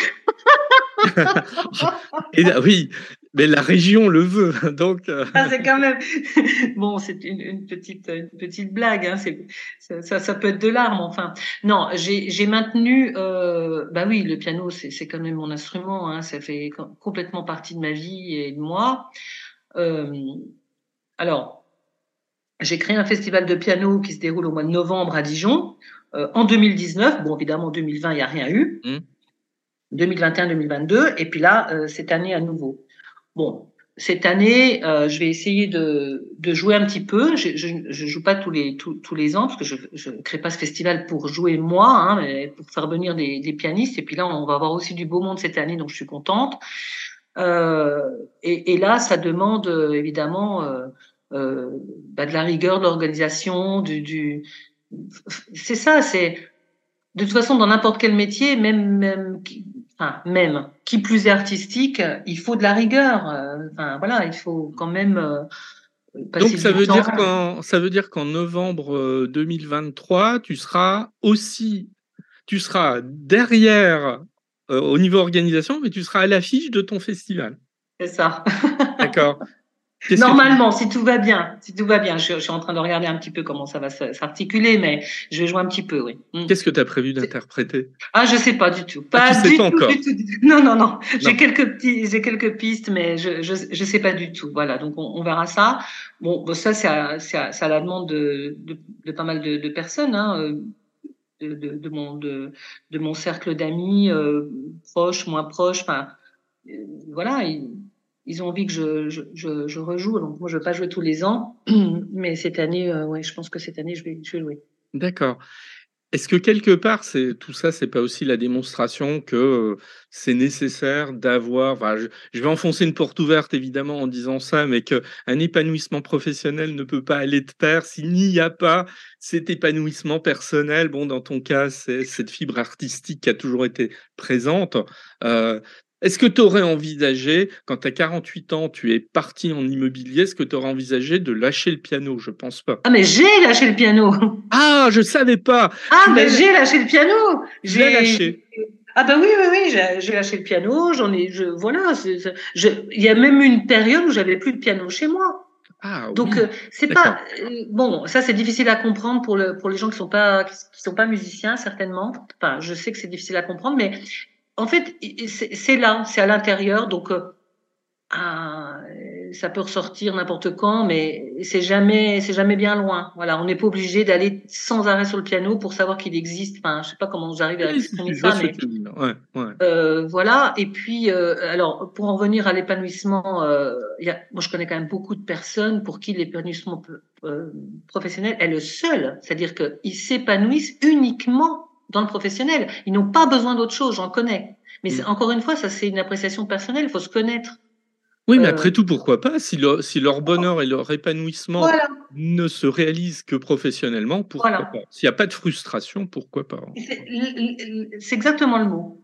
Speaker 1: Et oui, mais la région le veut, donc.
Speaker 2: Euh. Ah, c'est quand même bon, c'est une, petite une petite blague. Hein, ça, ça, peut être de larmes, enfin. Non, j'ai maintenu. Euh, bah oui, le piano, c'est quand même mon instrument. Hein, ça fait complètement partie de ma vie et de moi. Euh, alors, j'ai créé un festival de piano qui se déroule au mois de novembre à Dijon. Euh, en 2019, bon évidemment en 2020 il n'y a rien eu. 2021-2022 mmh. et puis là euh, cette année à nouveau. Bon, cette année, euh, je vais essayer de, de, jouer un petit peu. Je, je, je joue pas tous les tous, tous les ans parce que je ne crée pas ce festival pour jouer moi, hein, mais pour faire venir des, des, pianistes. Et puis là, on va avoir aussi du beau monde cette année, donc je suis contente. Euh, et, et, là, ça demande évidemment euh, euh, bah, de la rigueur, de l'organisation, du, du... c'est ça, c'est de toute façon dans n'importe quel métier, même même enfin, même qui plus est artistique, il faut de la rigueur. Euh, enfin voilà, il faut quand même. Euh,
Speaker 1: Donc ça veut, dire qu'en, ça veut dire qu'en novembre 2023, tu seras aussi, tu seras derrière au niveau organisation, mais tu seras à l'affiche de ton festival.
Speaker 2: C'est ça.
Speaker 1: D'accord.
Speaker 2: Normalement, si tout va bien, si tout va bien, je, suis en train de regarder un petit peu comment ça va s'articuler, mais je vais jouer un petit peu, oui.
Speaker 1: Hmm. Qu'est-ce que tu as prévu d'interpréter?
Speaker 2: Ah, je sais pas du tout. Pas
Speaker 1: ah, tu
Speaker 2: du,
Speaker 1: sais
Speaker 2: tout,
Speaker 1: encore.
Speaker 2: du, tout, Non, non, non. J'ai quelques petits, j'ai quelques pistes, mais je, je, je sais pas du tout. Voilà, donc on, on verra ça. Bon, bon ça, c'est à, à, la demande de, de, de pas mal de, de personnes, hein, euh, de, de, de, mon de, de mon cercle d'amis, euh, proches, moins proches. Enfin, euh, voilà ils ont envie que je, je, je, rejoue. Donc moi, je ne vais pas jouer tous les ans, mais cette année, euh, ouais, je pense que cette année, je vais, je vais jouer.
Speaker 1: D'accord. Est-ce que quelque part, c'est tout ça, c'est pas aussi la démonstration que euh, c'est nécessaire d'avoir. Je, vais enfoncer une porte ouverte évidemment en disant ça, mais que un épanouissement professionnel ne peut pas aller de pair s'il n'y a pas cet épanouissement personnel. Bon, dans ton cas, c'est cette fibre artistique qui a toujours été présente. Euh, est-ce que tu aurais envisagé, quand tu as 48 ans, tu es parti en immobilier, est-ce que tu aurais envisagé de lâcher le piano? Je pense pas.
Speaker 2: Ah, mais j'ai lâché le piano.
Speaker 1: Ah, je savais pas.
Speaker 2: Ah, mais j'ai lâché le piano.
Speaker 1: J'ai lâché.
Speaker 2: Ah ben oui, oui, oui, j'ai lâché le piano, j'en ai, je, voilà, il y a même une période où j'avais plus de piano chez moi.
Speaker 1: Ah,
Speaker 2: Donc euh, c'est pas euh, bon, ça c'est difficile à comprendre pour le pour les gens qui sont pas qui, sont pas musiciens certainement. Enfin, je sais que c'est difficile à comprendre, mais en fait, c'est là, c'est à l'intérieur, donc euh, ah, ça peut ressortir n'importe quand, mais c'est jamais, c'est jamais bien loin. Voilà, on n'est pas obligé d'aller sans arrêt sur le piano pour savoir qu'il existe. Enfin, je sais pas comment j'arrive à exprimer ça, mais
Speaker 1: ouais, ouais.
Speaker 2: Euh, voilà. Et puis, euh, alors, pour en venir à l'épanouissement, euh, y a, moi, je connais quand même beaucoup de personnes pour qui l'épanouissement euh, professionnel est le seul, c'est-à-dire qu'ils s'épanouissent uniquement dans le professionnel. Ils n'ont pas besoin d'autre chose, j'en connais. Mais mm. encore une fois, ça c'est une appréciation personnelle, il faut se connaître.
Speaker 1: Oui, mais après euh, tout, pourquoi pas si, si, leur bonheur et leur épanouissement ne se réalisent que professionnellement, pourquoi pas? S'il n'y a pas de frustration, pourquoi pas
Speaker 2: C'est exactement le mot.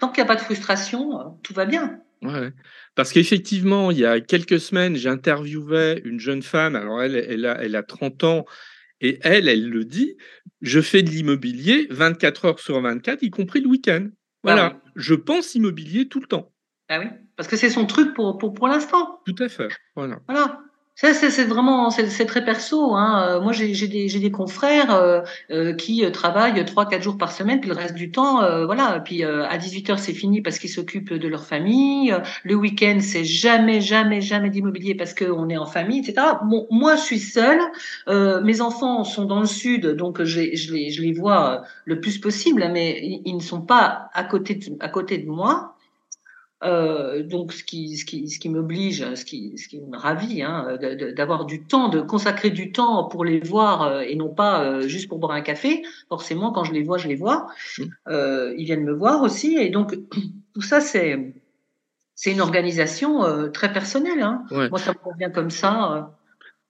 Speaker 2: Tant qu'il n'y a pas de frustration, euh, tout va bien.
Speaker 1: Ouais. Parce qu'effectivement, il y a quelques semaines, j'interviewais une jeune femme, alors elle, elle, a, elle a 30 ans, et elle, elle le dit, je fais de l'immobilier 24 heures sur 24, y compris le week-end. Voilà, ah je pense immobilier tout le temps.
Speaker 2: Ah oui, parce que c'est son truc pour, pour, pour l'instant.
Speaker 1: Tout à fait. Voilà.
Speaker 2: Voilà. C'est vraiment, c'est très perso. Hein. Euh, moi, j'ai des, confrères euh, euh, qui travaillent trois, quatre jours par semaine, puis le reste du temps, voilà. Puis à 18 heures, c'est fini parce qu'ils s'occupent de leur famille. Le week-end, c'est jamais, jamais, jamais d'immobilier parce qu'on est en famille, etc. Moi, je suis seule. mes enfants sont dans le sud, donc je les, vois le plus possible, mais ils ne sont pas à côté à côté de moi. Euh, donc, ce qui, ce qui, ce qui m'oblige, ce qui, ce qui me ravit, hein, d'avoir du temps, de consacrer du temps pour les voir euh, et non pas euh, juste pour boire un café. Forcément, quand je les vois, je les vois. Mmh. Euh, ils viennent me voir aussi, et donc tout ça, c'est c'est une organisation euh, très personnelle. Hein. Moi, ça me convient comme ça.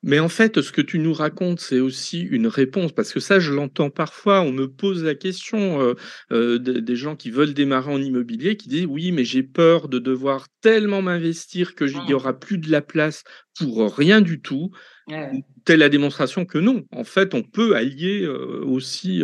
Speaker 1: Mais en fait, ce que tu nous racontes, c'est aussi une réponse, parce que ça, je l'entends parfois, on me pose la question, euh, euh des gens qui veulent démarrer en immobilier, qui disent, oui, mais j'ai peur de devoir tellement m'investir que n'y mmh. aura plus de la place pour rien du tout. Telle la démonstration que non. En fait, on peut allier euh, aussi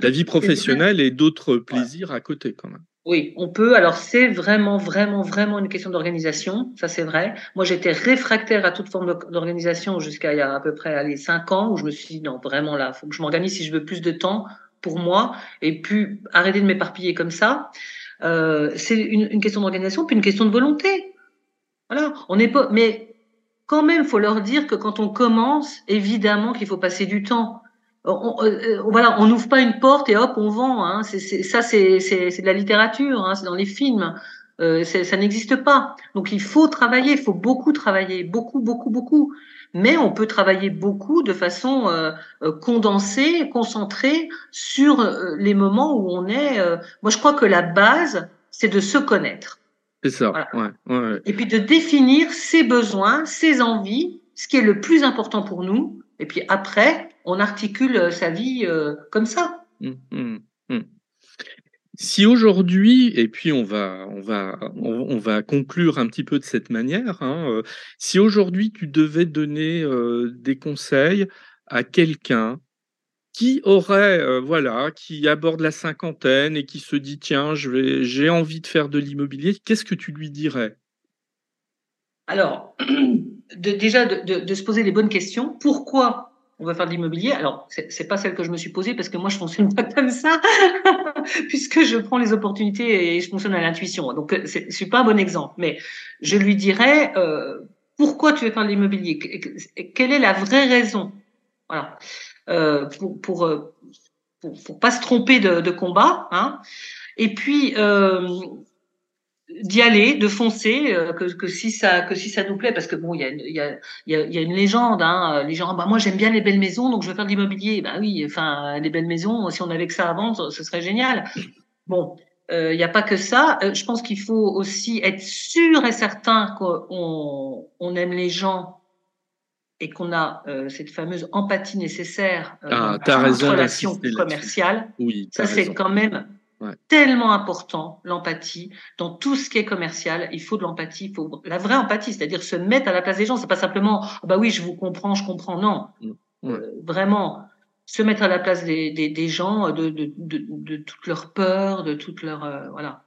Speaker 1: la vie professionnelle et d'autres plaisirs à côté quand même.
Speaker 2: Oui, on peut. Alors c'est vraiment, vraiment, vraiment une question d'organisation. Ça c'est vrai. Moi j'étais réfractaire à toute forme d'organisation jusqu'à il y a à peu près allez, cinq ans où je me suis dit non vraiment là, faut que je m'organise si je veux plus de temps pour moi et puis arrêter de m'éparpiller comme ça. Euh, c'est une, une, question d'organisation puis une question de volonté. Voilà, on n'est pas. Mais quand même, faut leur dire que quand on commence, évidemment qu'il faut passer du temps on, euh, euh, voilà, on n'ouvre pas une porte et hop, on vend. Hein. C'est, ça, c'est, de la littérature, hein. c'est dans les films. Euh, ça n'existe pas. Donc il faut travailler, il faut beaucoup travailler, beaucoup, beaucoup, beaucoup. Mais on peut travailler beaucoup de façon condensée, concentrée sur les moments où on est. moi, je crois que la base, c'est de se connaître.
Speaker 1: C'est ça. Ouais, ouais.
Speaker 2: Et puis de définir ses besoins, ses envies, ce qui est le plus important pour nous. Et puis après, on articule euh, sa vie euh, comme ça. Mmh, mmh,
Speaker 1: mmh. Si aujourd'hui, et puis on va, on va, on, va conclure un petit peu de cette manière, hein, euh, si aujourd'hui tu devais donner des conseils à quelqu'un qui aurait, voilà, qui aborde la cinquantaine et qui se dit tiens, j'ai envie de faire de l'immobilier, qu'est-ce que tu lui dirais?
Speaker 2: Alors, déjà de, de, se poser les bonnes questions. Pourquoi on va faire de l'immobilier. Alors, c'est pas celle que je me suis posée parce que moi, je fonctionne pas comme ça, puisque je prends les opportunités et je fonctionne à l'intuition. Donc, euh, je suis pas un bon exemple. Mais je lui dirais euh, pourquoi tu veux faire de l'immobilier? Quelle est la vraie raison? Voilà. Euh, pour, pour, euh, pas se tromper de, combat. Hein. Et puis, euh, d'y aller, de foncer, euh, que, que, si ça que si ça nous plaît, parce que bon, il y a, y, a, y a une légende, hein, les gens, bah moi j'aime bien les belles maisons, donc je veux faire de l'immobilier. Bah oui, enfin les belles maisons, si on avait que ça à vendre, ce serait génial. Bon, euh, il n'y a pas que ça. Euh, je pense qu'il faut aussi être sûr et certain qu'on on aime les gens et qu'on a cette fameuse empathie nécessaire
Speaker 1: ah, dans une
Speaker 2: relation commerciale.
Speaker 1: Oui,
Speaker 2: ça c'est quand même Tellement important, l'empathie. Dans tout ce qui est commercial, il faut de l'empathie, il faut la vraie empathie, c'est-à-dire se mettre à la place des gens. C'est pas simplement, ah bah oui, je vous comprends, je comprends. Non. Mm. Euh, vraiment, se mettre à la place des, des, des gens, de, de, de, de, toute leur peur, de toute leur, euh, voilà.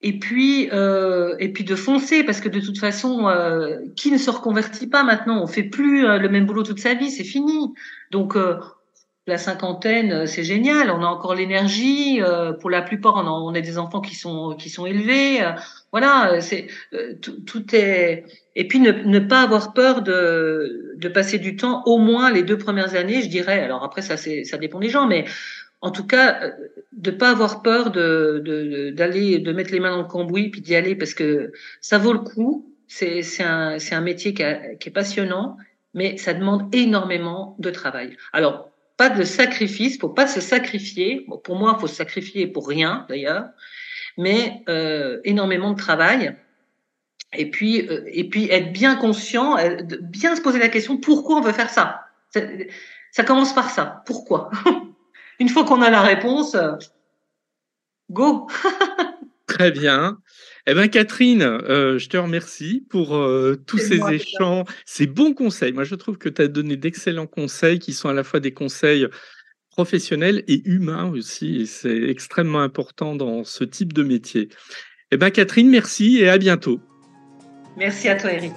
Speaker 2: Et puis, euh, et puis de foncer, parce que de toute façon, euh, qui ne se reconvertit pas maintenant? On fait plus le même boulot toute sa vie, c'est fini. Donc, la cinquantaine, euh, c'est génial. On a encore l'énergie. Euh, pour la plupart, on a, a, des enfants qui sont qui sont élevés. Euh, voilà, tout, est. Et puis ne, pas avoir peur de de passer du temps, au moins les deux premières années, je dirais. Alors après, ça ça dépend des gens, mais en tout cas, de pas avoir peur de d'aller de, mettre les mains dans le cambouis puis d'y aller parce que ça vaut le coup. C'est c'est un c'est un métier qui, qui est passionnant, mais ça demande énormément de travail. Alors pas de sacrifice, faut pas se sacrifier. Pour moi, faut se sacrifier pour rien d'ailleurs, mais euh, énormément de travail. Et puis, euh, et puis être bien conscient, euh, bien se poser la question pourquoi on veut faire ça? Ça, commence par ça. Pourquoi? Une fois qu'on a la réponse, go.
Speaker 1: Très bien. Eh bien, Catherine, euh, je te remercie pour euh, tous ces échanges, ces bons conseils. Moi, je trouve que tu as donné d'excellents conseils qui sont à la fois des conseils professionnels et humains aussi. C'est extrêmement important dans ce type de métier. Eh bien, Catherine, merci et à bientôt.
Speaker 2: Merci à toi, Eric.